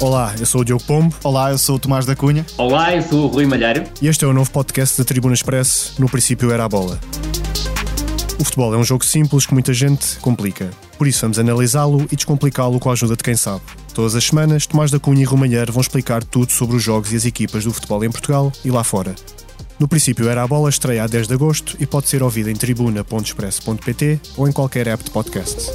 Olá, eu sou o Diogo Pombo. Olá, eu sou o Tomás da Cunha. Olá, eu sou o Rui Malheiro. E este é o novo podcast da Tribuna Express. No princípio era a bola. O futebol é um jogo simples que muita gente complica. Por isso vamos analisá-lo e descomplicá-lo com a ajuda de quem sabe. Todas as semanas, Tomás da Cunha e Rui Malheiro vão explicar tudo sobre os jogos e as equipas do futebol em Portugal e lá fora. No princípio era a bola estreia a 10 de agosto e pode ser ouvida em tribuna.express.pt ou em qualquer app de podcast.